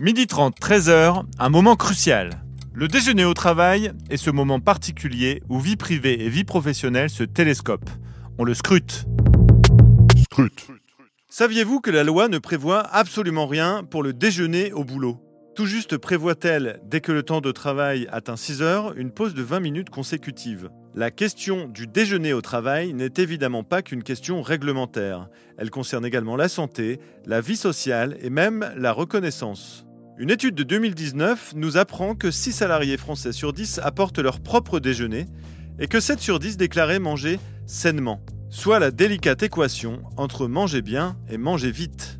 Midi 30, 13h, un moment crucial. Le déjeuner au travail est ce moment particulier où vie privée et vie professionnelle se télescopent. On le scrute. Scrute. Saviez-vous que la loi ne prévoit absolument rien pour le déjeuner au boulot? Tout juste prévoit-elle, dès que le temps de travail atteint 6 heures, une pause de 20 minutes consécutives. La question du déjeuner au travail n'est évidemment pas qu'une question réglementaire. Elle concerne également la santé, la vie sociale et même la reconnaissance. Une étude de 2019 nous apprend que 6 salariés français sur 10 apportent leur propre déjeuner et que 7 sur 10 déclaraient manger sainement, soit la délicate équation entre manger bien et manger vite.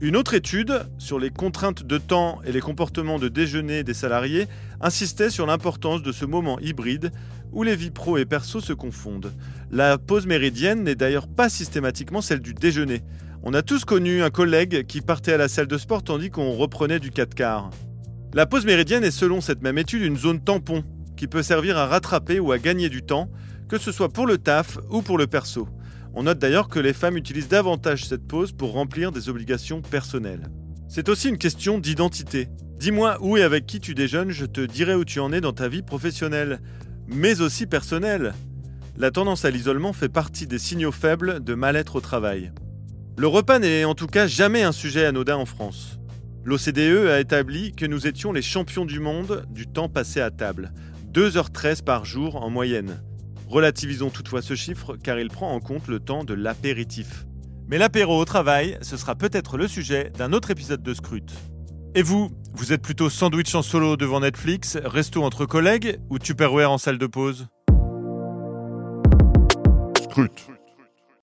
Une autre étude sur les contraintes de temps et les comportements de déjeuner des salariés insistait sur l'importance de ce moment hybride où les vies pro et perso se confondent. La pause méridienne n'est d'ailleurs pas systématiquement celle du déjeuner. On a tous connu un collègue qui partait à la salle de sport tandis qu'on reprenait du 4 quarts. La pause méridienne est selon cette même étude une zone tampon qui peut servir à rattraper ou à gagner du temps, que ce soit pour le taf ou pour le perso. On note d'ailleurs que les femmes utilisent davantage cette pause pour remplir des obligations personnelles. C'est aussi une question d'identité. Dis-moi où et avec qui tu déjeunes, je te dirai où tu en es dans ta vie professionnelle, mais aussi personnelle. La tendance à l'isolement fait partie des signaux faibles de mal-être au travail. Le repas n'est en tout cas jamais un sujet anodin en France. L'OCDE a établi que nous étions les champions du monde du temps passé à table, 2h13 par jour en moyenne. Relativisons toutefois ce chiffre car il prend en compte le temps de l'apéritif. Mais l'apéro au travail, ce sera peut-être le sujet d'un autre épisode de Scrute. Et vous, vous êtes plutôt sandwich en solo devant Netflix, resto entre collègues ou Tupperware en salle de pause? Scrute.